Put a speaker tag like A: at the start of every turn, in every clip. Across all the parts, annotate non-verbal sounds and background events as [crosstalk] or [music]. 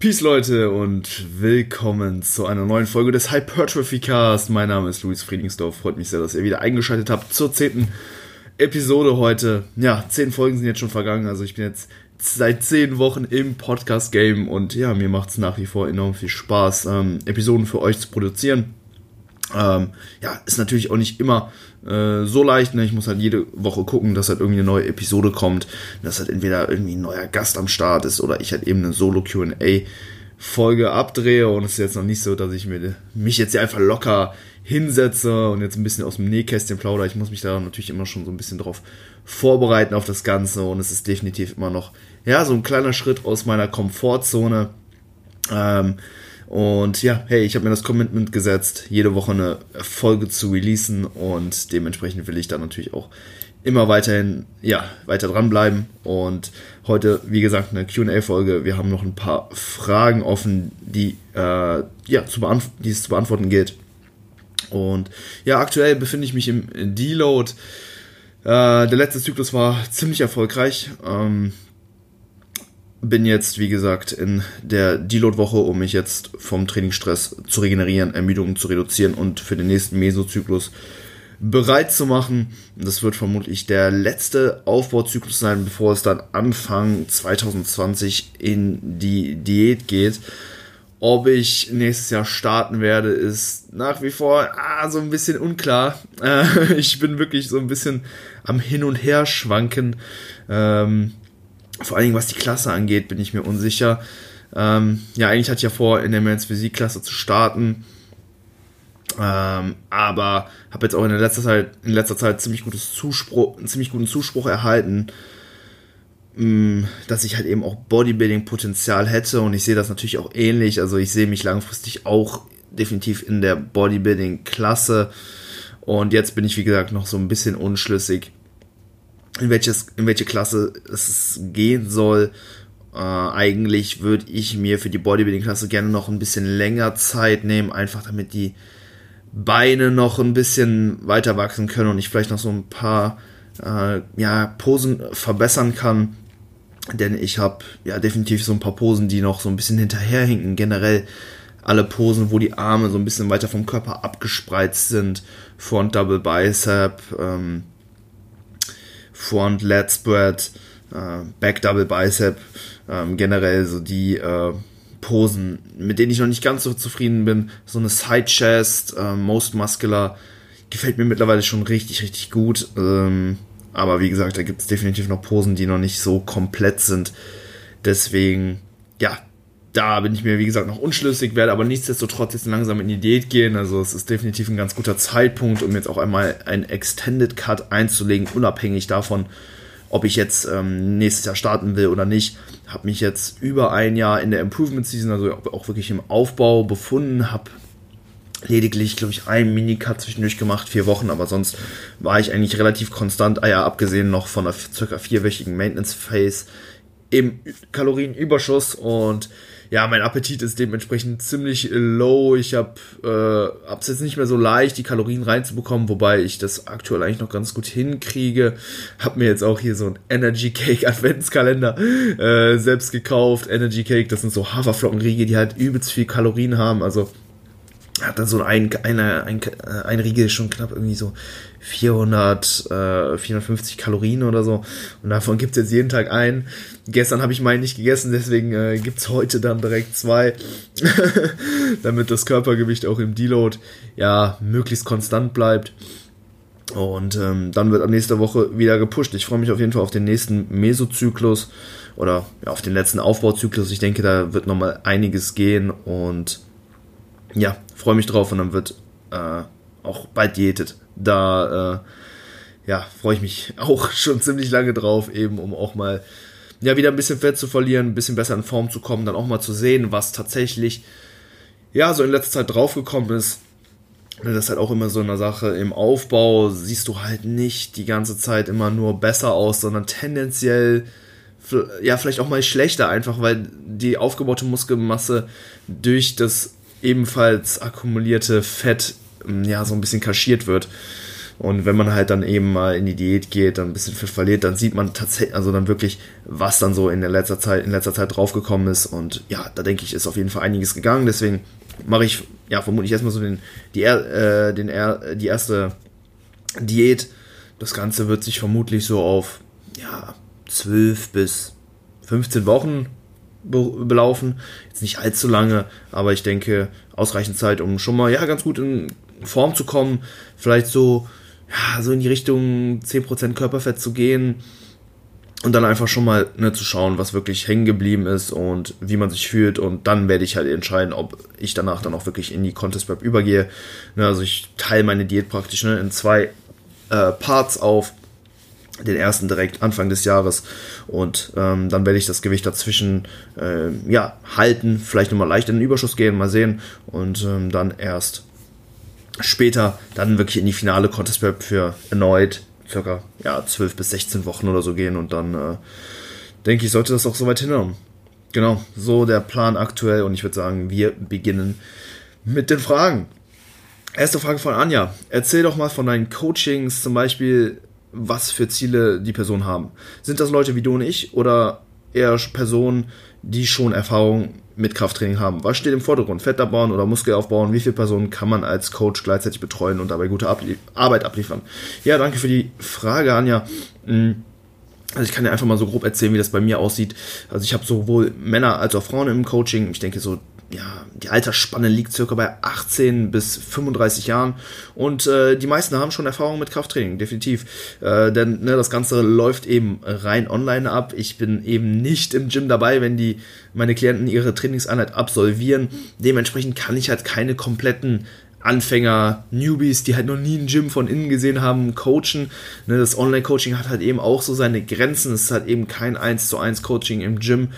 A: Peace Leute und willkommen zu einer neuen Folge des Hypertrophy Cast. Mein Name ist Luis Friedingsdorf. Freut mich sehr, dass ihr wieder eingeschaltet habt zur zehnten Episode heute. Ja, zehn Folgen sind jetzt schon vergangen. Also ich bin jetzt seit zehn Wochen im Podcast-Game und ja, mir macht es nach wie vor enorm viel Spaß, ähm, Episoden für euch zu produzieren. Ähm, ja, ist natürlich auch nicht immer äh, so leicht. Ne? Ich muss halt jede Woche gucken, dass halt irgendwie eine neue Episode kommt. Dass halt entweder irgendwie ein neuer Gast am Start ist oder ich halt eben eine Solo-QA Folge abdrehe. Und es ist jetzt noch nicht so, dass ich mir, mich jetzt hier einfach locker hinsetze und jetzt ein bisschen aus dem Nähkästchen plaudere. Ich muss mich da natürlich immer schon so ein bisschen drauf vorbereiten auf das Ganze. Und es ist definitiv immer noch, ja, so ein kleiner Schritt aus meiner Komfortzone. Ähm, und ja, hey, ich habe mir das Commitment gesetzt, jede Woche eine Folge zu releasen und dementsprechend will ich da natürlich auch immer weiterhin, ja, weiter dranbleiben. Und heute, wie gesagt, eine QA-Folge. Wir haben noch ein paar Fragen offen, die, äh, ja, zu die es zu beantworten gilt. Und ja, aktuell befinde ich mich im Deload. Äh, der letzte Zyklus war ziemlich erfolgreich. Ähm, bin jetzt, wie gesagt, in der Deload-Woche, um mich jetzt vom Trainingsstress zu regenerieren, Ermüdungen zu reduzieren und für den nächsten Mesozyklus bereit zu machen. Das wird vermutlich der letzte Aufbauzyklus sein, bevor es dann Anfang 2020 in die Diät geht. Ob ich nächstes Jahr starten werde, ist nach wie vor ah, so ein bisschen unklar. Äh, [laughs] ich bin wirklich so ein bisschen am Hin und Her schwanken. Ähm, vor allen Dingen, was die Klasse angeht, bin ich mir unsicher. Ähm, ja, eigentlich hatte ich ja vor, in der Men's Physik-Klasse zu starten. Ähm, aber habe jetzt auch in, letzter Zeit, in letzter Zeit ziemlich gutes Zuspruch, ziemlich guten Zuspruch erhalten, mh, mm, dass ich halt eben auch Bodybuilding-Potenzial hätte und ich sehe das natürlich auch ähnlich. Also ich sehe mich langfristig auch definitiv in der Bodybuilding-Klasse und jetzt bin ich, wie gesagt, noch so ein bisschen unschlüssig, in, welches, in welche Klasse es gehen soll. Äh, eigentlich würde ich mir für die Bodybuilding-Klasse gerne noch ein bisschen länger Zeit nehmen, einfach damit die Beine noch ein bisschen weiter wachsen können und ich vielleicht noch so ein paar äh, ja, Posen verbessern kann. Denn ich habe ja definitiv so ein paar Posen, die noch so ein bisschen hinterherhinken. Generell alle Posen, wo die Arme so ein bisschen weiter vom Körper abgespreizt sind. Front Double Bicep, ähm, Front Lat Spread, äh, Back Double Bicep, ähm, generell so die äh, Posen, mit denen ich noch nicht ganz so zufrieden bin. So eine Side Chest, äh, Most Muscular, gefällt mir mittlerweile schon richtig, richtig gut. Ähm, aber wie gesagt, da gibt es definitiv noch Posen, die noch nicht so komplett sind. Deswegen, ja, da bin ich mir, wie gesagt, noch unschlüssig, werde aber nichtsdestotrotz jetzt langsam in die Diät gehen. Also es ist definitiv ein ganz guter Zeitpunkt, um jetzt auch einmal ein Extended Cut einzulegen, unabhängig davon, ob ich jetzt ähm, nächstes Jahr starten will oder nicht. Habe mich jetzt über ein Jahr in der Improvement Season, also auch wirklich im Aufbau befunden, habe lediglich, glaube ich, einen Minicut zwischendurch gemacht, vier Wochen, aber sonst war ich eigentlich relativ konstant, ah ja, abgesehen noch von einer circa vierwöchigen Maintenance Phase im Kalorienüberschuss und ja, mein Appetit ist dementsprechend ziemlich low. Ich habe äh, hab's jetzt nicht mehr so leicht, die Kalorien reinzubekommen, wobei ich das aktuell eigentlich noch ganz gut hinkriege. Hab mir jetzt auch hier so ein Energy Cake [laughs] Adventskalender äh, selbst gekauft. Energy Cake, das sind so Haferflockenriegel, die halt übelst viel Kalorien haben. Also hat dann so ein, ein, äh, ein Riegel schon knapp irgendwie so 400, äh, 450 Kalorien oder so. Und davon gibt's jetzt jeden Tag einen. Gestern habe ich meinen nicht gegessen, deswegen äh, gibt's heute dann direkt zwei. [laughs] Damit das Körpergewicht auch im Deload ja möglichst konstant bleibt. Und ähm, dann wird ab nächster Woche wieder gepusht. Ich freue mich auf jeden Fall auf den nächsten Mesozyklus oder ja, auf den letzten Aufbauzyklus. Ich denke, da wird nochmal einiges gehen und ja, freue mich drauf und dann wird äh, auch bald diätet. Da äh, ja, freue ich mich auch [laughs] schon ziemlich lange drauf, eben um auch mal ja wieder ein bisschen Fett zu verlieren, ein bisschen besser in Form zu kommen, dann auch mal zu sehen, was tatsächlich ja so in letzter Zeit draufgekommen ist. Das ist halt auch immer so eine Sache. Im Aufbau siehst du halt nicht die ganze Zeit immer nur besser aus, sondern tendenziell ja vielleicht auch mal schlechter, einfach weil die aufgebaute Muskelmasse durch das ebenfalls akkumulierte Fett ja so ein bisschen kaschiert wird. Und wenn man halt dann eben mal in die Diät geht, dann ein bisschen Fett verliert, dann sieht man tatsächlich, also dann wirklich, was dann so in der letzter Zeit, in letzter Zeit draufgekommen ist. Und ja, da denke ich, ist auf jeden Fall einiges gegangen. Deswegen mache ich, ja, vermutlich erstmal so den, die, äh, den, die erste Diät. Das Ganze wird sich vermutlich so auf, ja, 12 bis 15 Wochen belaufen. Jetzt nicht allzu lange, aber ich denke, ausreichend Zeit, um schon mal ja ganz gut in Form zu kommen. Vielleicht so, ja, so in die Richtung 10% Körperfett zu gehen. Und dann einfach schon mal ne, zu schauen, was wirklich hängen geblieben ist und wie man sich fühlt. Und dann werde ich halt entscheiden, ob ich danach dann auch wirklich in die Contest Prep übergehe. Ne, also ich teile meine Diät praktisch ne, in zwei äh, Parts auf den ersten direkt Anfang des Jahres und ähm, dann werde ich das Gewicht dazwischen äh, ja halten, vielleicht nochmal leicht in den Überschuss gehen, mal sehen und ähm, dann erst später dann wirklich in die finale Contest Prep für erneut circa ja 12 bis 16 Wochen oder so gehen und dann äh, denke ich sollte das auch soweit hinhauen. Genau, so der Plan aktuell und ich würde sagen, wir beginnen mit den Fragen. Erste Frage von Anja. Erzähl doch mal von deinen Coachings, zum Beispiel was für Ziele die Personen haben. Sind das Leute wie du und ich oder eher Personen, die schon Erfahrung mit Krafttraining haben? Was steht im Vordergrund? Fett abbauen oder Muskel aufbauen? Wie viele Personen kann man als Coach gleichzeitig betreuen und dabei gute Ablie Arbeit abliefern? Ja, danke für die Frage, Anja. Hm, also ich kann dir einfach mal so grob erzählen, wie das bei mir aussieht. Also ich habe sowohl Männer als auch Frauen im Coaching. Ich denke so ja, die Altersspanne liegt circa bei 18 bis 35 Jahren und äh, die meisten haben schon Erfahrung mit Krafttraining, definitiv. Äh, denn ne, das Ganze läuft eben rein online ab. Ich bin eben nicht im Gym dabei, wenn die meine Klienten ihre Trainingseinheit absolvieren. Dementsprechend kann ich halt keine kompletten Anfänger, Newbies, die halt noch nie ein Gym von innen gesehen haben, coachen. Ne, das Online-Coaching hat halt eben auch so seine Grenzen. Es ist halt eben kein 1 zu 1 Coaching im Gym.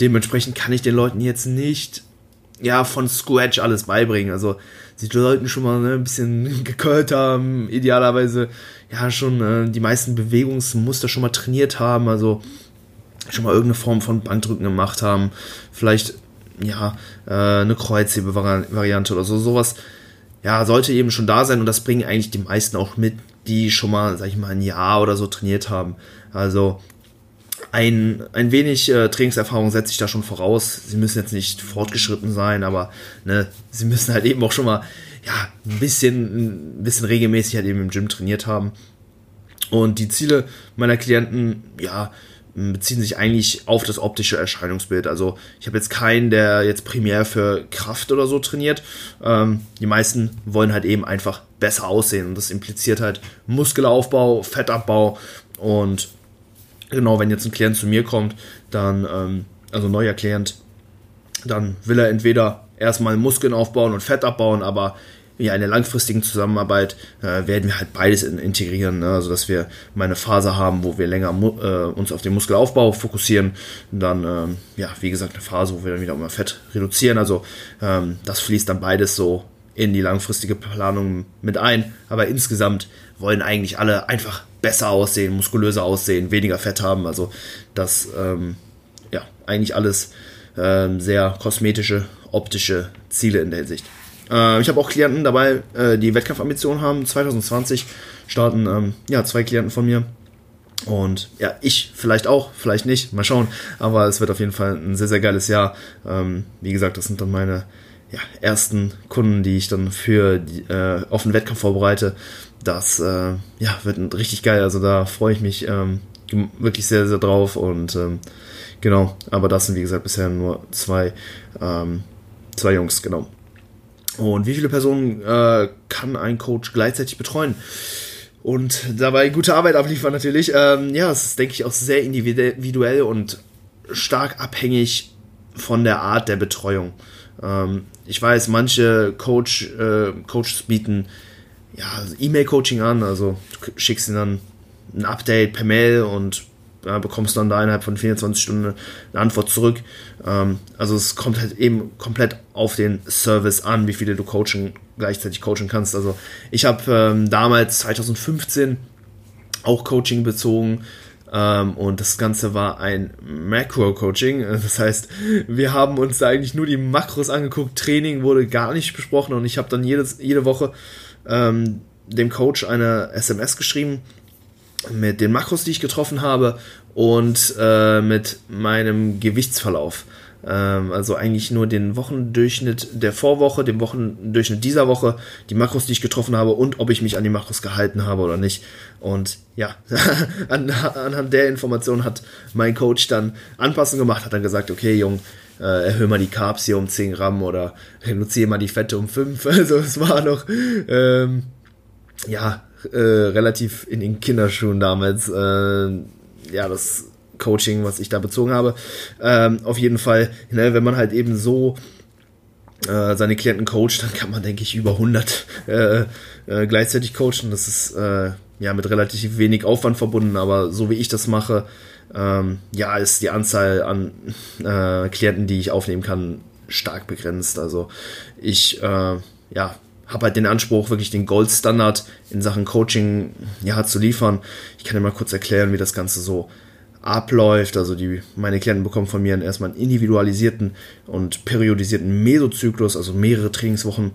A: Dementsprechend kann ich den Leuten jetzt nicht ja, von Scratch alles beibringen. Also sie sollten schon mal ne, ein bisschen [laughs] gekölt haben, idealerweise ja schon äh, die meisten Bewegungsmuster schon mal trainiert haben, also schon mal irgendeine Form von Bankdrücken gemacht haben, vielleicht ja äh, eine Kreuzhebe-Variante oder so, sowas. Ja, sollte eben schon da sein und das bringen eigentlich die meisten auch mit, die schon mal, sag ich mal, ein Jahr oder so trainiert haben. Also ein, ein wenig äh, Trainingserfahrung setze ich da schon voraus. Sie müssen jetzt nicht fortgeschritten sein, aber ne, sie müssen halt eben auch schon mal ja, ein, bisschen, ein bisschen regelmäßig halt eben im Gym trainiert haben. Und die Ziele meiner Klienten, ja, beziehen sich eigentlich auf das optische Erscheinungsbild. Also ich habe jetzt keinen, der jetzt primär für Kraft oder so trainiert. Ähm, die meisten wollen halt eben einfach besser aussehen und das impliziert halt Muskelaufbau, Fettabbau und genau, wenn jetzt ein Klient zu mir kommt, dann, ähm, also neuer Klient, dann will er entweder erstmal Muskeln aufbauen und Fett abbauen, aber in einer langfristigen Zusammenarbeit äh, werden wir halt beides in, integrieren, ne? also dass wir mal eine Phase haben, wo wir länger äh, uns auf den Muskelaufbau fokussieren, und dann ähm, ja wie gesagt eine Phase, wo wir dann wieder immer Fett reduzieren, also ähm, das fließt dann beides so in die langfristige Planung mit ein, aber insgesamt wollen eigentlich alle einfach besser aussehen, muskulöser aussehen, weniger Fett haben. Also das, ähm, ja, eigentlich alles ähm, sehr kosmetische, optische Ziele in der Hinsicht. Äh, ich habe auch Klienten dabei, äh, die Wettkampfambitionen haben. 2020 starten ähm, ja, zwei Klienten von mir. Und ja, ich vielleicht auch, vielleicht nicht, mal schauen. Aber es wird auf jeden Fall ein sehr, sehr geiles Jahr. Ähm, wie gesagt, das sind dann meine ja, ersten Kunden, die ich dann für die, äh, auf den Wettkampf vorbereite das äh, ja, wird richtig geil. Also da freue ich mich ähm, wirklich sehr, sehr drauf. Und ähm, genau, aber das sind wie gesagt bisher nur zwei, ähm, zwei Jungs, genau. Und wie viele Personen äh, kann ein Coach gleichzeitig betreuen? Und dabei gute Arbeit abliefern natürlich. Ähm, ja, das ist, denke ich, auch sehr individuell und stark abhängig von der Art der Betreuung. Ähm, ich weiß, manche Coach, äh, Coaches bieten ja, E-Mail-Coaching an. Also du schickst ihnen dann ein Update per Mail und ja, bekommst dann da innerhalb von 24 Stunden eine Antwort zurück. Ähm, also es kommt halt eben komplett auf den Service an, wie viele du coachen, gleichzeitig coachen kannst. Also ich habe ähm, damals 2015 auch Coaching bezogen und das Ganze war ein Macro-Coaching. Das heißt, wir haben uns da eigentlich nur die Makros angeguckt. Training wurde gar nicht besprochen und ich habe dann jedes, jede Woche ähm, dem Coach eine SMS geschrieben mit den Makros, die ich getroffen habe und äh, mit meinem Gewichtsverlauf. Ähm, also eigentlich nur den Wochendurchschnitt der Vorwoche, den Wochendurchschnitt dieser Woche, die Makros, die ich getroffen habe und ob ich mich an die Makros gehalten habe oder nicht. Und ja, [laughs] an, anhand der Information hat mein Coach dann Anpassungen gemacht, hat dann gesagt, okay, Jung, äh, erhöhe mal die Carbs hier um 10 Gramm oder reduziere mal die Fette um 5. [laughs] Also es war noch, ähm, ja, äh, relativ in den Kinderschuhen damals. Äh, ja, das Coaching, was ich da bezogen habe. Ähm, auf jeden Fall, ne, wenn man halt eben so äh, seine Klienten coacht, dann kann man, denke ich, über 100 äh, äh, gleichzeitig coachen. Das ist äh, ja mit relativ wenig Aufwand verbunden, aber so wie ich das mache, ähm, ja, ist die Anzahl an äh, Klienten, die ich aufnehmen kann, stark begrenzt. Also ich, äh, ja, habe halt den Anspruch, wirklich den Goldstandard in Sachen Coaching ja, zu liefern. Ich kann dir mal kurz erklären, wie das Ganze so abläuft. Also die, meine Klienten bekommen von mir erstmal einen individualisierten und periodisierten Mesozyklus, also mehrere Trainingswochen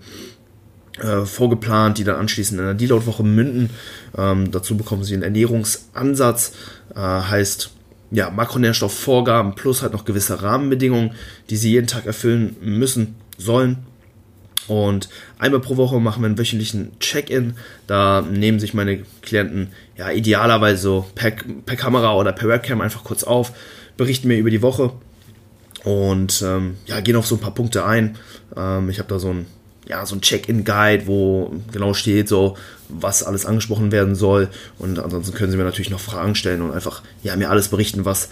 A: äh, vorgeplant, die dann anschließend in einer Deload-Woche münden. Ähm, dazu bekommen sie einen Ernährungsansatz, äh, heißt ja, Makronährstoffvorgaben plus halt noch gewisse Rahmenbedingungen, die sie jeden Tag erfüllen müssen, sollen. Und einmal pro Woche machen wir einen wöchentlichen Check-in. Da nehmen sich meine Klienten ja idealerweise so per, per Kamera oder per Webcam einfach kurz auf, berichten mir über die Woche und ähm, ja, gehen auf so ein paar Punkte ein. Ähm, ich habe da so ein, ja, so ein Check-in-Guide, wo genau steht, so was alles angesprochen werden soll. Und ansonsten können sie mir natürlich noch Fragen stellen und einfach ja, mir alles berichten, was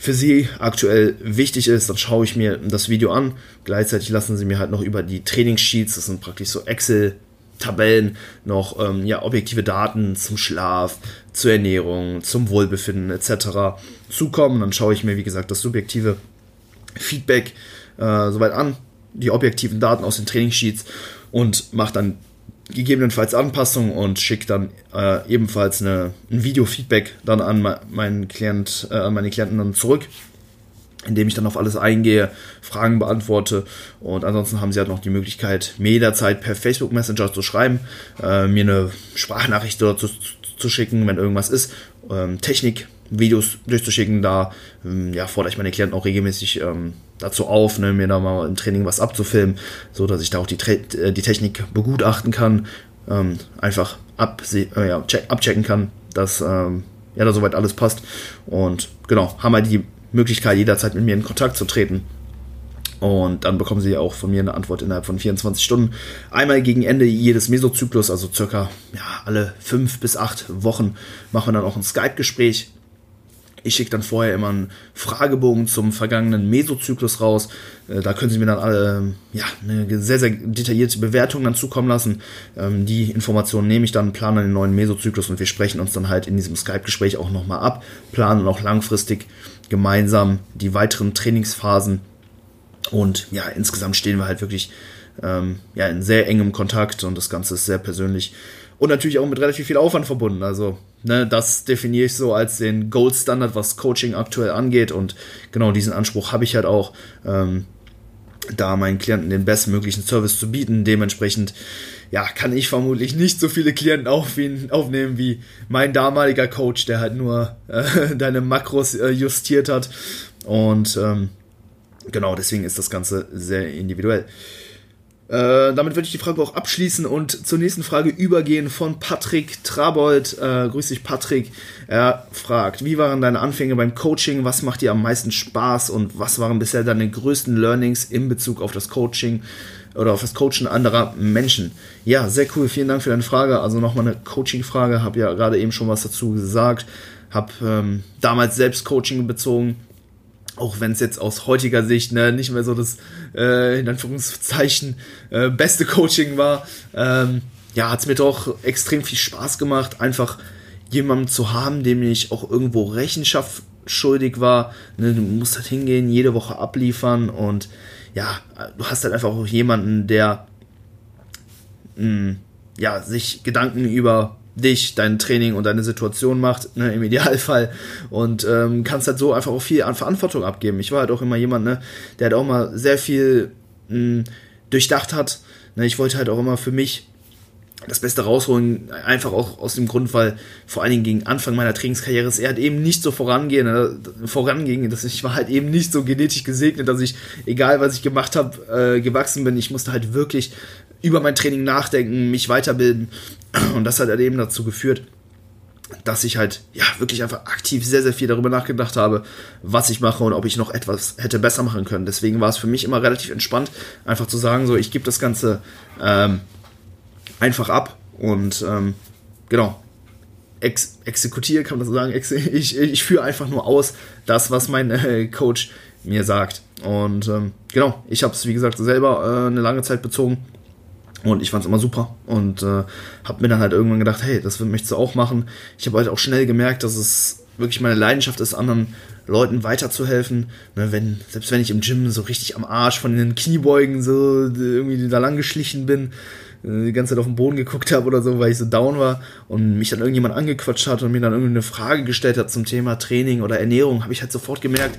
A: für Sie aktuell wichtig ist, dann schaue ich mir das Video an. Gleichzeitig lassen Sie mir halt noch über die Trainingssheets, das sind praktisch so Excel Tabellen noch ähm, ja, objektive Daten zum Schlaf, zur Ernährung, zum Wohlbefinden etc. zukommen. Dann schaue ich mir, wie gesagt, das subjektive Feedback äh, soweit an, die objektiven Daten aus den Trainingssheets und mache dann gegebenenfalls Anpassungen und schicke dann äh, ebenfalls eine, ein Video-Feedback dann an meinen Klient, äh, an meine Klienten dann zurück, indem ich dann auf alles eingehe, Fragen beantworte. Und ansonsten haben sie halt noch die Möglichkeit, mir jederzeit per Facebook Messenger zu schreiben, äh, mir eine Sprachnachricht dort zu, zu schicken, wenn irgendwas ist, ähm, Technik, Videos durchzuschicken, da ähm, ja, fordere ich meine Klienten auch regelmäßig ähm, dazu auf, ne, mir da mal im Training was abzufilmen, so dass ich da auch die, äh, die Technik begutachten kann, ähm, einfach ab, äh, ja, check, abchecken kann, dass ähm, ja da soweit alles passt. Und genau, haben halt die Möglichkeit, jederzeit mit mir in Kontakt zu treten. Und dann bekommen sie auch von mir eine Antwort innerhalb von 24 Stunden. Einmal gegen Ende jedes Mesozyklus, also circa ja, alle fünf bis acht Wochen, machen wir dann auch ein Skype-Gespräch ich schicke dann vorher immer einen Fragebogen zum vergangenen Mesozyklus raus. Äh, da können Sie mir dann alle ja, eine sehr, sehr detaillierte Bewertung dann zukommen lassen. Ähm, die Informationen nehme ich dann, plane den neuen Mesozyklus und wir sprechen uns dann halt in diesem Skype-Gespräch auch nochmal ab, planen auch langfristig gemeinsam die weiteren Trainingsphasen. Und ja, insgesamt stehen wir halt wirklich ähm, ja, in sehr engem Kontakt und das Ganze ist sehr persönlich und natürlich auch mit relativ viel Aufwand verbunden. Also, ne, das definiere ich so als den Gold Standard, was Coaching aktuell angeht. Und genau diesen Anspruch habe ich halt auch, ähm, da meinen Klienten den bestmöglichen Service zu bieten. Dementsprechend, ja, kann ich vermutlich nicht so viele Klienten aufnehmen wie mein damaliger Coach, der halt nur äh, [laughs] deine Makros äh, justiert hat. Und ähm, genau deswegen ist das Ganze sehr individuell. Äh, damit würde ich die Frage auch abschließen und zur nächsten Frage übergehen von Patrick Trabold. Äh, grüß dich, Patrick. Er fragt, wie waren deine Anfänge beim Coaching? Was macht dir am meisten Spaß und was waren bisher deine größten Learnings in Bezug auf das Coaching oder auf das Coachen anderer Menschen? Ja, sehr cool. Vielen Dank für deine Frage. Also nochmal eine Coaching-Frage. Habe ja gerade eben schon was dazu gesagt. Habe ähm, damals selbst Coaching bezogen auch wenn es jetzt aus heutiger Sicht ne, nicht mehr so das, äh, in Anführungszeichen, äh, beste Coaching war, ähm, ja, hat es mir doch extrem viel Spaß gemacht, einfach jemanden zu haben, dem ich auch irgendwo Rechenschaft schuldig war. Ne, du musst halt hingehen, jede Woche abliefern und ja, du hast halt einfach auch jemanden, der mh, mm, ja, sich Gedanken über dich, dein Training und deine Situation macht, ne, im Idealfall. Und ähm, kannst halt so einfach auch viel an Verantwortung abgeben. Ich war halt auch immer jemand, ne, der halt auch mal sehr viel mh, hm, durchdacht hat. Ne, ich wollte halt auch immer für mich das Beste rausholen, einfach auch aus dem Grund, weil vor allen Dingen gegen Anfang meiner Trainingskarriere ist er halt eben nicht so vorangehen, äh, voranging, dass ich war halt eben nicht so genetisch gesegnet, dass ich, egal was ich gemacht habe, äh, gewachsen bin. Ich musste halt wirklich über mein Training nachdenken, mich weiterbilden und das hat halt eben dazu geführt, dass ich halt ja wirklich einfach aktiv sehr, sehr viel darüber nachgedacht habe, was ich mache und ob ich noch etwas hätte besser machen können. Deswegen war es für mich immer relativ entspannt, einfach zu sagen, so ich gebe das Ganze ähm, einfach ab und ähm, genau, ex exekutiere, kann man so sagen. Ex [laughs] ich, ich führe einfach nur aus das, was mein äh, Coach mir sagt. Und ähm, genau, ich habe es, wie gesagt, selber äh, eine lange Zeit bezogen. Und ich fand es immer super und äh, habe mir dann halt irgendwann gedacht, hey, das möchtest du auch machen. Ich habe halt auch schnell gemerkt, dass es wirklich meine Leidenschaft ist, anderen Leuten weiterzuhelfen. Ne, wenn, selbst wenn ich im Gym so richtig am Arsch von den Kniebeugen so irgendwie da lang geschlichen bin, äh, die ganze Zeit auf den Boden geguckt habe oder so, weil ich so down war und mich dann irgendjemand angequatscht hat und mir dann irgendwie eine Frage gestellt hat zum Thema Training oder Ernährung, habe ich halt sofort gemerkt,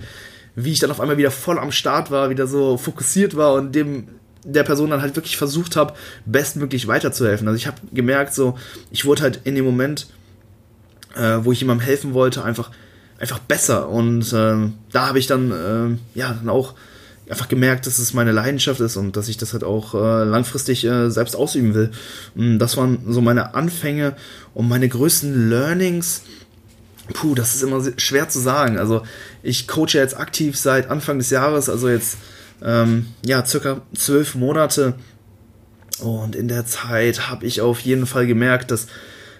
A: wie ich dann auf einmal wieder voll am Start war, wieder so fokussiert war und dem der Person dann halt wirklich versucht habe, bestmöglich weiterzuhelfen. Also ich habe gemerkt, so, ich wurde halt in dem Moment, äh, wo ich jemandem helfen wollte, einfach, einfach besser. Und äh, da habe ich dann, äh, ja, dann auch einfach gemerkt, dass es meine Leidenschaft ist und dass ich das halt auch äh, langfristig äh, selbst ausüben will. Und das waren so meine Anfänge und meine größten Learnings. Puh, das ist immer schwer zu sagen. Also ich coache jetzt aktiv seit Anfang des Jahres, also jetzt ähm, ja circa zwölf Monate. Und in der Zeit habe ich auf jeden Fall gemerkt, dass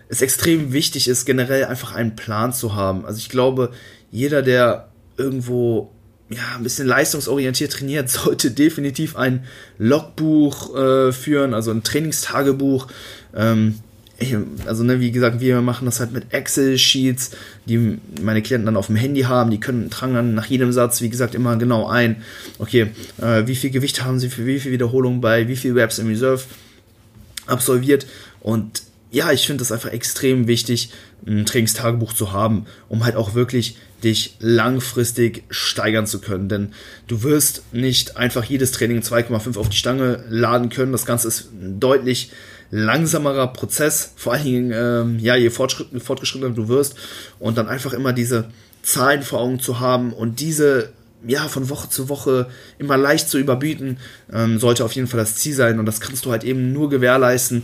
A: es extrem wichtig ist, generell einfach einen Plan zu haben. Also ich glaube, jeder, der irgendwo ja, ein bisschen leistungsorientiert trainiert, [laughs] sollte definitiv ein Logbuch äh, führen, also ein Trainingstagebuch. Ähm, also ne, wie gesagt, wir machen das halt mit Excel-Sheets, die meine Klienten dann auf dem Handy haben, die können tragen dann nach jedem Satz, wie gesagt, immer genau ein, okay, äh, wie viel Gewicht haben sie für wie viel Wiederholung bei, wie viel Reps im Reserve absolviert und ja, ich finde das einfach extrem wichtig, ein Trainingstagebuch zu haben, um halt auch wirklich dich langfristig steigern zu können. Denn du wirst nicht einfach jedes Training 2,5 auf die Stange laden können. Das Ganze ist deutlich langsamerer Prozess, vor allen Dingen, ähm, ja, je fortgeschrittener du wirst und dann einfach immer diese Zahlen vor Augen zu haben und diese ja, von Woche zu Woche immer leicht zu überbieten, ähm, sollte auf jeden Fall das Ziel sein. Und das kannst du halt eben nur gewährleisten,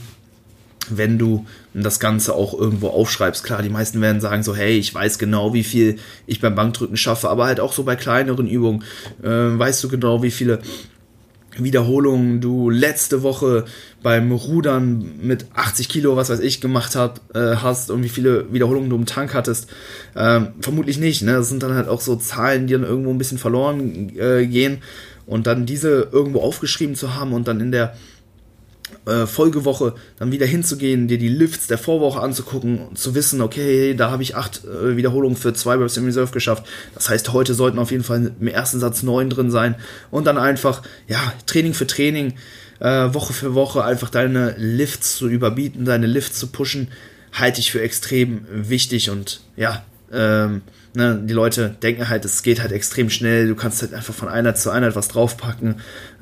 A: wenn du das Ganze auch irgendwo aufschreibst. Klar, die meisten werden sagen so, hey, ich weiß genau, wie viel ich beim Bankdrücken schaffe, aber halt auch so bei kleineren Übungen äh, weißt du genau, wie viele Wiederholungen du letzte Woche beim Rudern mit 80 Kilo, was weiß ich, gemacht hab, äh, hast und wie viele Wiederholungen du im Tank hattest. Ähm, vermutlich nicht. Ne? Das sind dann halt auch so Zahlen, die dann irgendwo ein bisschen verloren äh, gehen. Und dann diese irgendwo aufgeschrieben zu haben und dann in der äh, Folgewoche dann wieder hinzugehen, dir die Lifts der Vorwoche anzugucken und zu wissen, okay, da habe ich acht äh, Wiederholungen für zwei Reps im Reserve geschafft. Das heißt, heute sollten auf jeden Fall im ersten Satz neun drin sein und dann einfach, ja, Training für Training, äh, Woche für Woche einfach deine Lifts zu überbieten, deine Lifts zu pushen, halte ich für extrem wichtig und ja, ähm, ne, die Leute denken halt, es geht halt extrem schnell, du kannst halt einfach von einer zu einer etwas draufpacken.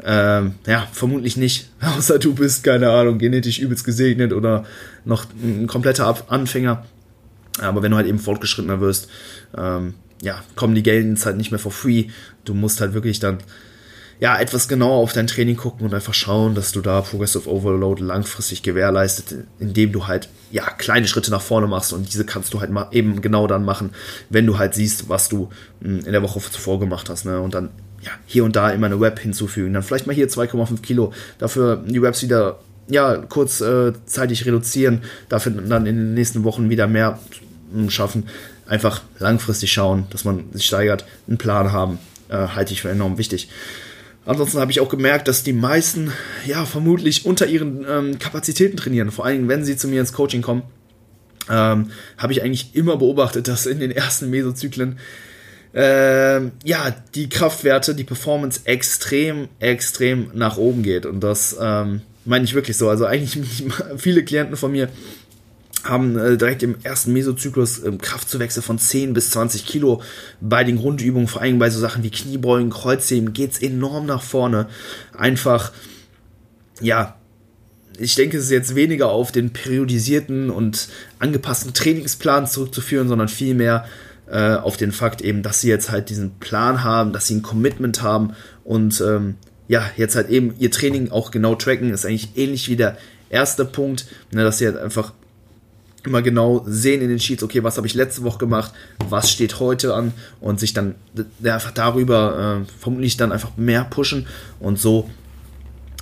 A: Ähm, ja, vermutlich nicht, [laughs] außer du bist, keine Ahnung, genetisch übelst gesegnet oder noch ein kompletter Anfänger. Aber wenn du halt eben fortgeschrittener wirst, ähm, ja, kommen die Gains halt nicht mehr for free. Du musst halt wirklich dann ja, etwas genauer auf dein Training gucken und einfach schauen, dass du da Progressive Overload langfristig gewährleistet, indem du halt ja kleine Schritte nach vorne machst und diese kannst du halt mal eben genau dann machen, wenn du halt siehst, was du hm, in der Woche zuvor gemacht hast, ne? Und dann ja, hier und da immer eine Web hinzufügen, dann vielleicht mal hier 2,5 Kilo, dafür die Webs wieder ja kurzzeitig äh, reduzieren, dafür dann in den nächsten Wochen wieder mehr hm, schaffen, einfach langfristig schauen, dass man sich steigert, einen Plan haben, äh, halte ich für enorm wichtig. Ansonsten habe ich auch gemerkt, dass die meisten ja vermutlich unter ihren ähm, Kapazitäten trainieren. Vor allem, wenn sie zu mir ins Coaching kommen, ähm, habe ich eigentlich immer beobachtet, dass in den ersten Mesozyklen äh, ja die Kraftwerte, die Performance extrem, extrem nach oben geht. Und das ähm, meine ich wirklich so. Also eigentlich [laughs] viele Klienten von mir haben äh, direkt im ersten Mesozyklus ähm, Kraftzuwächse von 10 bis 20 Kilo. Bei den Grundübungen, vor allem bei so Sachen wie Kniebeugen, Kreuzheben, geht's enorm nach vorne. Einfach, ja, ich denke, es ist jetzt weniger auf den periodisierten und angepassten Trainingsplan zurückzuführen, sondern vielmehr äh, auf den Fakt eben, dass sie jetzt halt diesen Plan haben, dass sie ein Commitment haben und ähm, ja, jetzt halt eben ihr Training auch genau tracken, ist eigentlich ähnlich wie der erste Punkt, ne, dass sie halt einfach immer genau sehen in den Sheets, okay, was habe ich letzte Woche gemacht, was steht heute an und sich dann einfach darüber äh, vermutlich dann einfach mehr pushen und so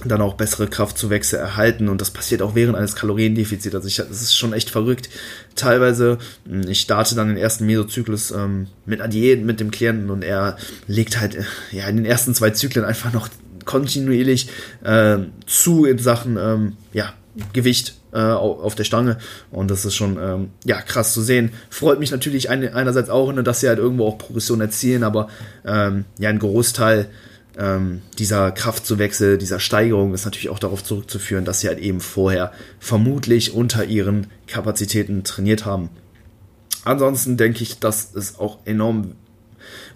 A: dann auch bessere Kraftzuwächse erhalten und das passiert auch während eines Kaloriendefizits. Also ich, das ist schon echt verrückt. Teilweise, hm, ich starte dann den ersten Mesozyklus ähm, mit einer mit dem Klienten und er legt halt äh, ja in den ersten zwei Zyklen einfach noch kontinuierlich äh, zu in Sachen ähm, ja, Gewicht äh, auf der Stange und das ist schon ähm, ja krass zu sehen. Freut mich natürlich ein, einerseits auch, ne, dass sie halt irgendwo auch Progression erzielen, aber ähm, ja ein Großteil ähm, dieser Kraftzuwechsel, dieser Steigerung ist natürlich auch darauf zurückzuführen, dass sie halt eben vorher vermutlich unter ihren Kapazitäten trainiert haben. Ansonsten denke ich, dass es auch enorm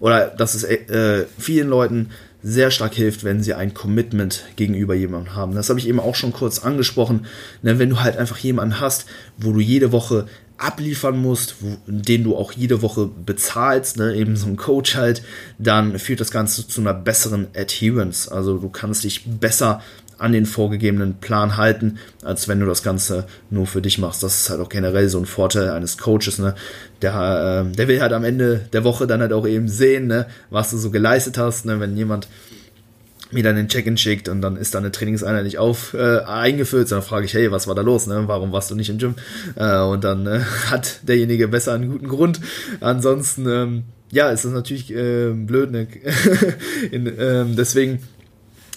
A: oder dass es äh, vielen Leuten sehr stark hilft, wenn sie ein Commitment gegenüber jemandem haben. Das habe ich eben auch schon kurz angesprochen. Ne, wenn du halt einfach jemanden hast, wo du jede Woche abliefern musst, wo, den du auch jede Woche bezahlst, ne, eben so ein Coach halt, dann führt das Ganze zu einer besseren Adherence. Also du kannst dich besser an den vorgegebenen Plan halten, als wenn du das Ganze nur für dich machst. Das ist halt auch generell so ein Vorteil eines Coaches, ne? Der, äh, der will halt am Ende der Woche dann halt auch eben sehen, ne, was du so geleistet hast, ne? Wenn jemand mir dann den Check-in schickt und dann ist da eine Trainingseinheit nicht auf äh, eingefüllt, dann frage ich, hey, was war da los, ne? Warum warst du nicht im Gym? Äh, und dann äh, [laughs] hat derjenige besser einen guten Grund. Ansonsten, ähm, ja, ist das natürlich äh, blöd, ne? [laughs] In, ähm, deswegen,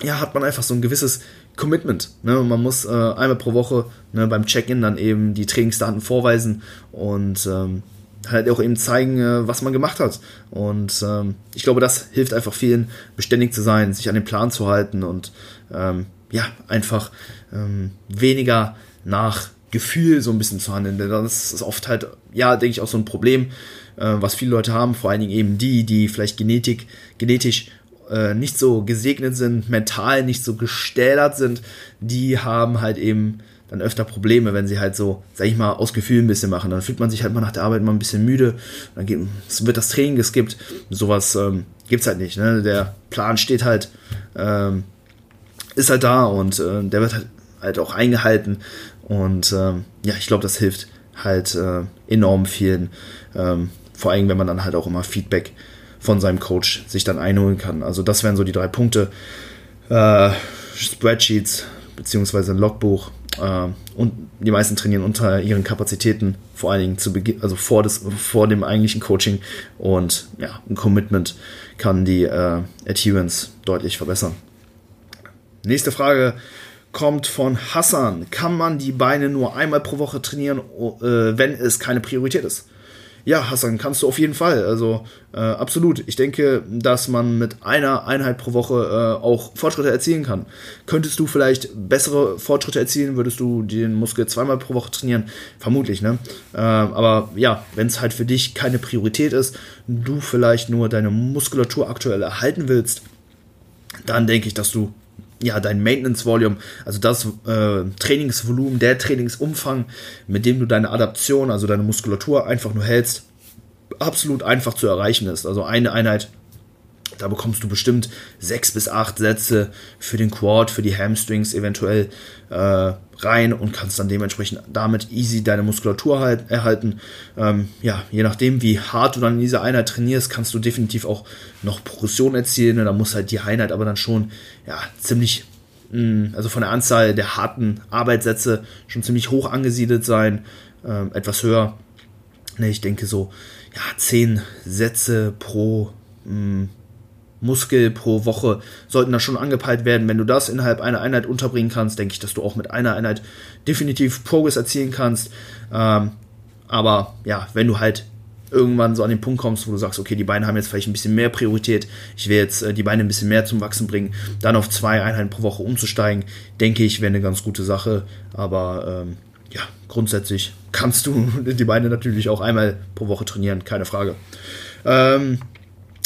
A: ja, hat man einfach so ein gewisses Commitment. Ne? man muss äh, einmal pro Woche ne, beim Check-in dann eben die Trainingsdaten vorweisen und ähm, halt auch eben zeigen, äh, was man gemacht hat. Und ähm, ich glaube, das hilft einfach vielen, beständig zu sein, sich an den Plan zu halten und ähm, ja, einfach ähm, weniger nach Gefühl so ein bisschen zu handeln. Denn das ist oft halt, ja, denke ich, auch so ein Problem, äh, was viele Leute haben, vor allen Dingen eben die, die vielleicht Genetik, genetisch äh, nicht so gesegnet sind, mental nicht so gestählert sind, die haben halt eben dann öfter Probleme, wenn sie halt so, sag ich mal, aus Gefühl ein bisschen machen. Dann fühlt man sich halt mal nach der Arbeit mal ein bisschen müde, dann geht, wird das Training geskippt. Sowas ähm, gibt's halt nicht. Ne? Der Plan steht halt, ähm, ist halt da und äh, der wird halt, halt auch eingehalten. Und ähm, ja, ich glaube, das hilft halt äh, enorm vielen. Ähm, vor allem, wenn man dann halt auch immer Feedback von seinem Coach sich dann einholen kann. Also das wären so die drei Punkte. Äh, Spreadsheets beziehungsweise ein Logbuch äh, und die meisten trainieren unter ihren Kapazitäten, vor allen Dingen zu Beginn, also vor, des, vor dem eigentlichen Coaching. Und ja, ein Commitment kann die äh, Adherence deutlich verbessern. Nächste Frage kommt von Hassan. Kann man die Beine nur einmal pro Woche trainieren, äh, wenn es keine Priorität ist? Ja, Hassan, kannst du auf jeden Fall. Also äh, absolut. Ich denke, dass man mit einer Einheit pro Woche äh, auch Fortschritte erzielen kann. Könntest du vielleicht bessere Fortschritte erzielen, würdest du den Muskel zweimal pro Woche trainieren? Vermutlich, ne? Äh, aber ja, wenn es halt für dich keine Priorität ist, du vielleicht nur deine Muskulatur aktuell erhalten willst, dann denke ich, dass du ja, dein Maintenance Volume, also das äh, Trainingsvolumen, der Trainingsumfang, mit dem du deine Adaption, also deine Muskulatur einfach nur hältst, absolut einfach zu erreichen ist. Also eine Einheit da bekommst du bestimmt sechs bis acht Sätze für den Quad, für die Hamstrings eventuell äh, rein und kannst dann dementsprechend damit easy deine Muskulatur halt, erhalten. Ähm, ja, je nachdem, wie hart du dann in dieser Einheit trainierst, kannst du definitiv auch noch Progression erzielen. Da muss halt die Einheit aber dann schon ja, ziemlich, mm, also von der Anzahl der harten Arbeitssätze schon ziemlich hoch angesiedelt sein, ähm, etwas höher. Ne, ich denke so, ja, zehn Sätze pro mh, mm, Muskel pro Woche sollten da schon angepeilt werden. Wenn du das innerhalb einer Einheit unterbringen kannst, denke ich, dass du auch mit einer Einheit definitiv Progress erzielen kannst. Ähm, aber ja, wenn du halt irgendwann so an den Punkt kommst, wo du sagst, okay, die Beine haben jetzt vielleicht ein bisschen mehr Priorität, ich will jetzt äh, die Beine ein bisschen mehr zum Wachsen bringen, dann auf zwei Einheiten pro Woche umzusteigen, denke ich, wäre eine ganz gute Sache. Aber ähm, ja, grundsätzlich kannst du [laughs] die Beine natürlich auch einmal pro Woche trainieren, keine Frage. Ähm,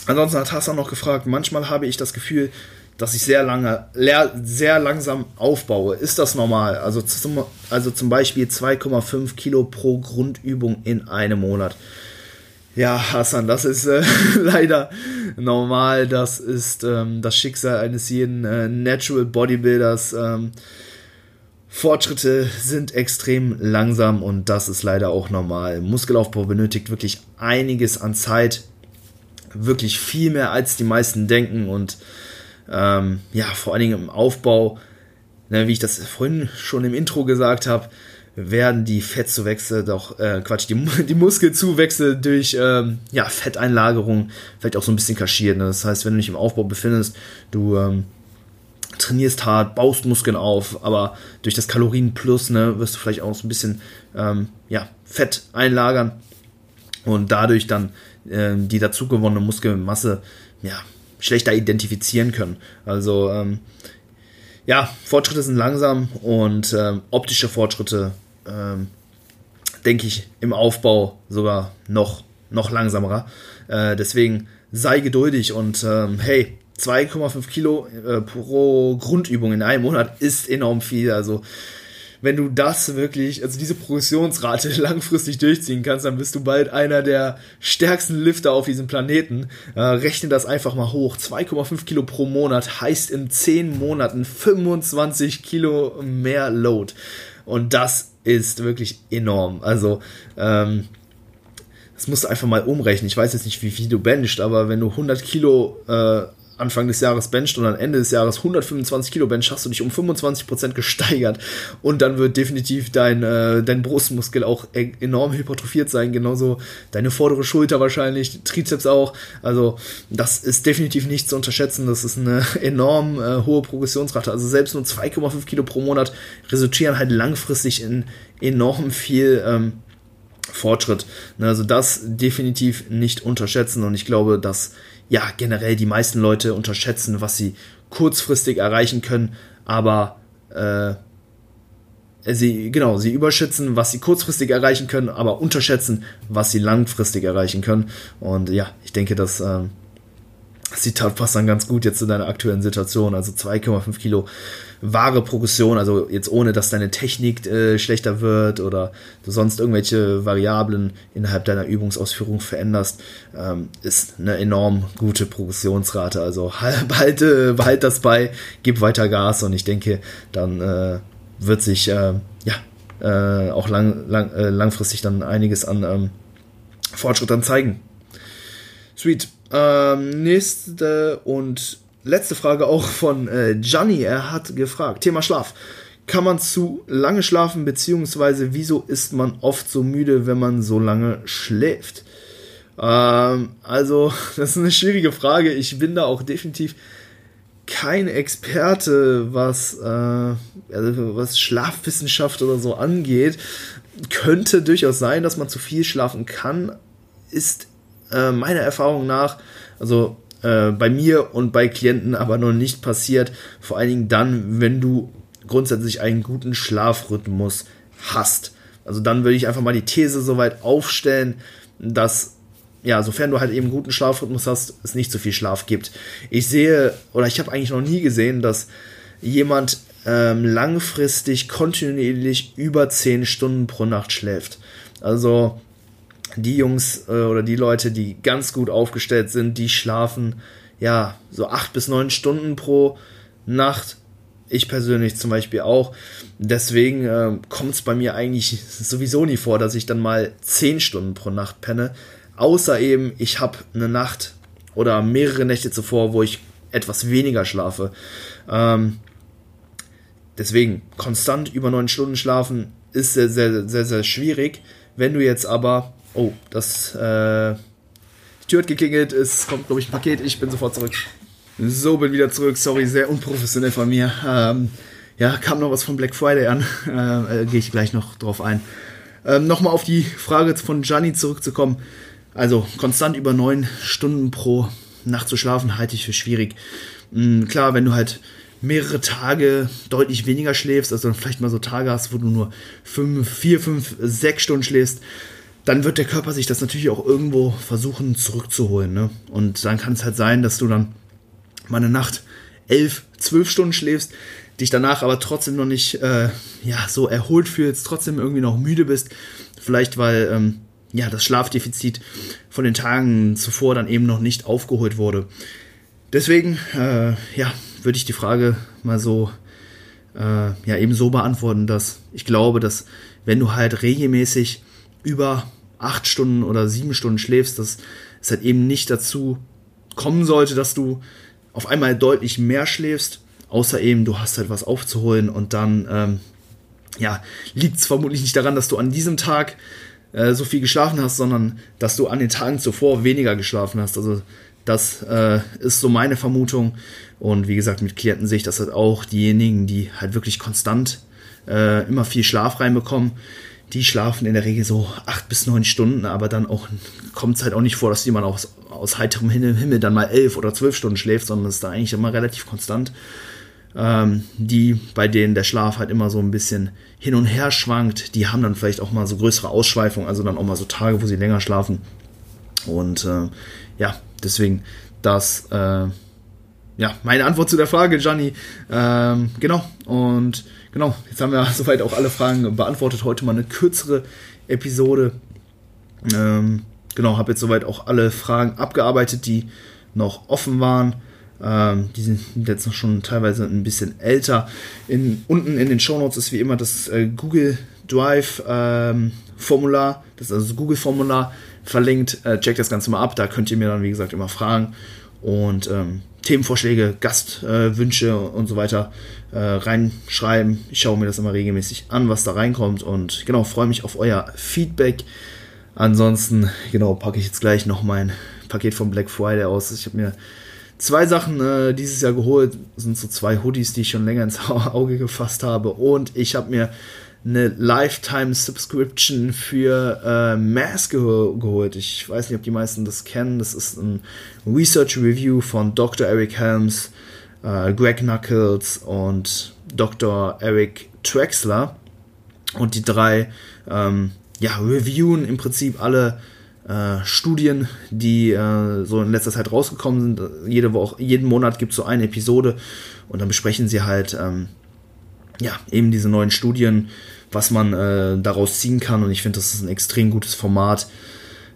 A: Ansonsten hat Hassan noch gefragt, manchmal habe ich das Gefühl, dass ich sehr lange, sehr langsam aufbaue. Ist das normal? Also zum, also zum Beispiel 2,5 Kilo pro Grundübung in einem Monat. Ja, Hassan, das ist äh, [laughs] leider normal. Das ist ähm, das Schicksal eines jeden äh, Natural Bodybuilders. Ähm, Fortschritte sind extrem langsam und das ist leider auch normal. Muskelaufbau benötigt wirklich einiges an Zeit, wirklich viel mehr als die meisten denken und ähm, ja, vor allen Dingen im Aufbau, ne, wie ich das vorhin schon im Intro gesagt habe, werden die Fettzuwächse doch, äh, Quatsch, die, [laughs] die Muskelzuwächse durch ähm, ja, Fetteinlagerung vielleicht auch so ein bisschen kaschiert. Ne? Das heißt, wenn du dich im Aufbau befindest, du ähm, trainierst hart, baust Muskeln auf, aber durch das Kalorienplus ne, wirst du vielleicht auch so ein bisschen ähm, ja, Fett einlagern und dadurch dann ähm, die dazugewonnene Muskelmasse ja, schlechter identifizieren können. Also ähm, ja, Fortschritte sind langsam und ähm, optische Fortschritte, ähm, denke ich, im Aufbau sogar noch, noch langsamer. Äh, deswegen sei geduldig und ähm, hey, 2,5 Kilo äh, pro Grundübung in einem Monat ist enorm viel. Also wenn du das wirklich, also diese Progressionsrate [laughs] langfristig durchziehen kannst, dann bist du bald einer der stärksten Lifter auf diesem Planeten. Äh, rechne das einfach mal hoch. 2,5 Kilo pro Monat heißt in 10 Monaten 25 Kilo mehr Load. Und das ist wirklich enorm. Also, ähm, das musst du einfach mal umrechnen. Ich weiß jetzt nicht, wie viel du benchst, aber wenn du 100 Kilo äh, Anfang des Jahres bencht und am Ende des Jahres 125 Kilo bencht, hast du dich um 25% gesteigert. Und dann wird definitiv dein, äh, dein Brustmuskel auch e-, enorm hypertrophiert sein, genauso deine vordere Schulter wahrscheinlich, Trizeps auch, also das ist definitiv nicht zu unterschätzen, das ist eine [laughs] enorm äh, hohe Progressionsrate, also selbst nur 2,5 Kilo pro Monat resultieren halt langfristig in enorm viel ähm, Fortschritt. Also das definitiv nicht unterschätzen. Und ich glaube, dass ja, generell die meisten Leute unterschätzen, was sie kurzfristig erreichen können, aber äh, sie, genau, sie überschätzen, was sie kurzfristig erreichen können, aber unterschätzen, was sie langfristig erreichen können. Und ja, ich denke, dass ähm, das Zitat passt dann ganz gut jetzt zu deiner aktuellen Situation. Also 2,5 Kilo wahre Progression, also jetzt ohne, dass deine Technik äh, schlechter wird oder du sonst irgendwelche Variablen innerhalb deiner Übungsausführung veränderst, ähm, ist eine enorm gute Progressionsrate. Also behalte, [laughs] behalte das bei, gib weiter Gas und ich denke, dann äh, wird sich äh, ja äh, auch lang, lang, äh, langfristig dann einiges an ähm, Fortschritt dann zeigen. Sweet. Ähm, nächste und letzte Frage auch von äh, Gianni. Er hat gefragt: Thema Schlaf. Kann man zu lange schlafen, beziehungsweise wieso ist man oft so müde, wenn man so lange schläft? Ähm, also, [laughs] das ist eine schwierige Frage. Ich bin da auch definitiv kein Experte, was, äh, also was Schlafwissenschaft oder so angeht. Könnte durchaus sein, dass man zu viel schlafen kann. Ist äh, meiner Erfahrung nach, also äh, bei mir und bei Klienten aber noch nicht passiert. Vor allen Dingen dann, wenn du grundsätzlich einen guten Schlafrhythmus hast. Also dann würde ich einfach mal die These soweit aufstellen, dass ja, sofern du halt eben guten Schlafrhythmus hast, es nicht so viel Schlaf gibt. Ich sehe, oder ich habe eigentlich noch nie gesehen, dass jemand ähm, langfristig kontinuierlich über 10 Stunden pro Nacht schläft. Also die Jungs äh, oder die Leute, die ganz gut aufgestellt sind, die schlafen ja so acht bis neun Stunden pro Nacht. Ich persönlich zum Beispiel auch. Deswegen äh, kommt es bei mir eigentlich [laughs] sowieso nie vor, dass ich dann mal zehn Stunden pro Nacht penne. Außer eben, ich habe eine Nacht oder mehrere Nächte zuvor, wo ich etwas weniger schlafe. Ähm, deswegen, konstant über neun Stunden schlafen ist sehr, sehr, sehr, sehr schwierig. Wenn du jetzt aber Oh, das, äh, Tür hat geklingelt, es kommt, glaube ich, ein Paket, ich bin sofort zurück. So, bin wieder zurück, sorry, sehr unprofessionell von mir. Ähm, ja, kam noch was von Black Friday an, [laughs] äh, äh, gehe ich gleich noch drauf ein. Ähm, Nochmal auf die Frage von Gianni zurückzukommen. Also, konstant über neun Stunden pro Nacht zu schlafen, halte ich für schwierig. Mhm, klar, wenn du halt mehrere Tage deutlich weniger schläfst, also vielleicht mal so Tage hast, wo du nur fünf, vier, fünf, sechs Stunden schläfst, dann wird der Körper sich das natürlich auch irgendwo versuchen zurückzuholen. Ne? Und dann kann es halt sein, dass du dann mal eine Nacht elf, zwölf Stunden schläfst, dich danach aber trotzdem noch nicht äh, ja, so erholt fühlst, trotzdem irgendwie noch müde bist. Vielleicht weil ähm, ja, das Schlafdefizit von den Tagen zuvor dann eben noch nicht aufgeholt wurde. Deswegen, äh, ja, würde ich die Frage mal so, äh, ja, eben so beantworten, dass ich glaube, dass wenn du halt regelmäßig über acht Stunden oder sieben Stunden schläfst, dass es halt eben nicht dazu kommen sollte, dass du auf einmal deutlich mehr schläfst, außer eben du hast halt was aufzuholen und dann, ähm, ja, liegt es vermutlich nicht daran, dass du an diesem Tag äh, so viel geschlafen hast, sondern dass du an den Tagen zuvor weniger geschlafen hast. Also das äh, ist so meine Vermutung. Und wie gesagt, mit Klienten sehe ich das halt auch. Diejenigen, die halt wirklich konstant äh, immer viel Schlaf reinbekommen, die schlafen in der Regel so acht bis neun Stunden, aber dann auch kommt es halt auch nicht vor, dass jemand aus, aus heiterem Himmel dann mal elf oder zwölf Stunden schläft, sondern es ist da eigentlich immer relativ konstant ähm, die, bei denen der Schlaf halt immer so ein bisschen hin und her schwankt, die haben dann vielleicht auch mal so größere Ausschweifungen, also dann auch mal so Tage, wo sie länger schlafen. Und äh, ja, deswegen das, äh, ja, meine Antwort zu der Frage, Gianni. Ähm, genau, und genau, jetzt haben wir [laughs] soweit auch alle Fragen beantwortet. Heute mal eine kürzere Episode. Ähm, genau, habe jetzt soweit auch alle Fragen abgearbeitet, die noch offen waren. Ähm, die sind jetzt noch schon teilweise ein bisschen älter. In, unten in den Shownotes ist wie immer das äh, Google Drive ähm, Formular, das ist also das Google Formular verlinkt. Äh, checkt das Ganze mal ab, da könnt ihr mir dann wie gesagt immer fragen und ähm, Themenvorschläge, Gastwünsche äh, und so weiter äh, reinschreiben. Ich schaue mir das immer regelmäßig an, was da reinkommt und genau, freue mich auf euer Feedback. Ansonsten, genau, packe ich jetzt gleich noch mein Paket vom Black Friday aus. Ich habe mir zwei Sachen äh, dieses Jahr geholt. Das sind so zwei Hoodies, die ich schon länger ins [laughs] Auge gefasst habe. Und ich habe mir eine Lifetime Subscription für äh, Mass ge geholt. Ich weiß nicht, ob die meisten das kennen. Das ist ein Research Review von Dr. Eric Helms, äh, Greg Knuckles und Dr. Eric Trexler. Und die drei ähm, ja, reviewen im Prinzip alle äh, Studien, die äh, so in letzter Zeit rausgekommen sind. Jede Woche, jeden Monat gibt es so eine Episode und dann besprechen sie halt ähm, ja eben diese neuen Studien, was man äh, daraus ziehen kann. Und ich finde, das ist ein extrem gutes Format.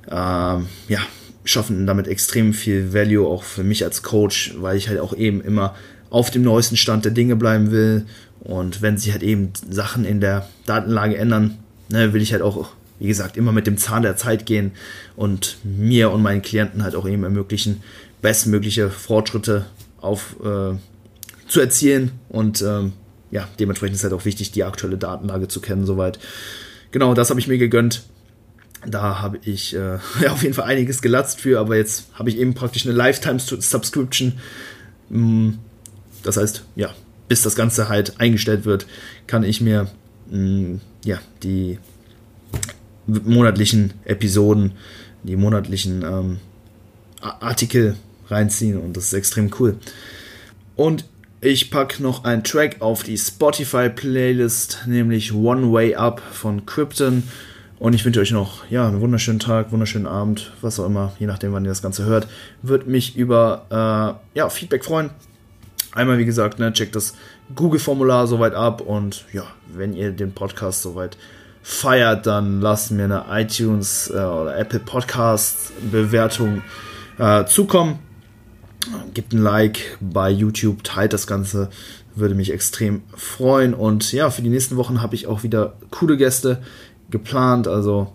A: Ähm, ja, schaffen damit extrem viel Value auch für mich als Coach, weil ich halt auch eben immer auf dem neuesten Stand der Dinge bleiben will. Und wenn sich halt eben Sachen in der Datenlage ändern, ne, will ich halt auch wie gesagt, immer mit dem Zahn der Zeit gehen und mir und meinen Klienten halt auch eben ermöglichen, bestmögliche Fortschritte auf, äh, zu erzielen. Und ähm, ja, dementsprechend ist halt auch wichtig, die aktuelle Datenlage zu kennen, soweit. Genau, das habe ich mir gegönnt. Da habe ich äh, [laughs] ja, auf jeden Fall einiges gelatzt für, aber jetzt habe ich eben praktisch eine Lifetime-Subscription. Mm, das heißt, ja, bis das Ganze halt eingestellt wird, kann ich mir mh, mm, ja, die monatlichen Episoden, die monatlichen ähm, Artikel reinziehen und das ist extrem cool. Und ich packe noch einen Track auf die Spotify-Playlist, nämlich One Way Up von Krypton. Und ich wünsche euch noch ja, einen wunderschönen Tag, wunderschönen Abend, was auch immer, je nachdem, wann ihr das Ganze hört. Würde mich über äh, ja, Feedback freuen. Einmal, wie gesagt, ne, checkt das Google-Formular soweit ab und ja, wenn ihr den Podcast soweit feiert, dann lasst mir eine iTunes äh, oder Apple Podcast Bewertung äh, zukommen. Gebt ein Like bei YouTube, teilt das Ganze, würde mich extrem freuen. Und ja, für die nächsten Wochen habe ich auch wieder coole Gäste geplant, also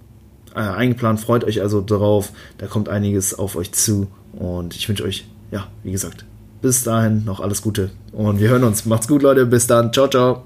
A: äh, eingeplant. Freut euch also darauf, da kommt einiges auf euch zu. Und ich wünsche euch, ja, wie gesagt, bis dahin noch alles Gute. Und wir hören uns. Macht's gut, Leute. Bis dann. Ciao, ciao.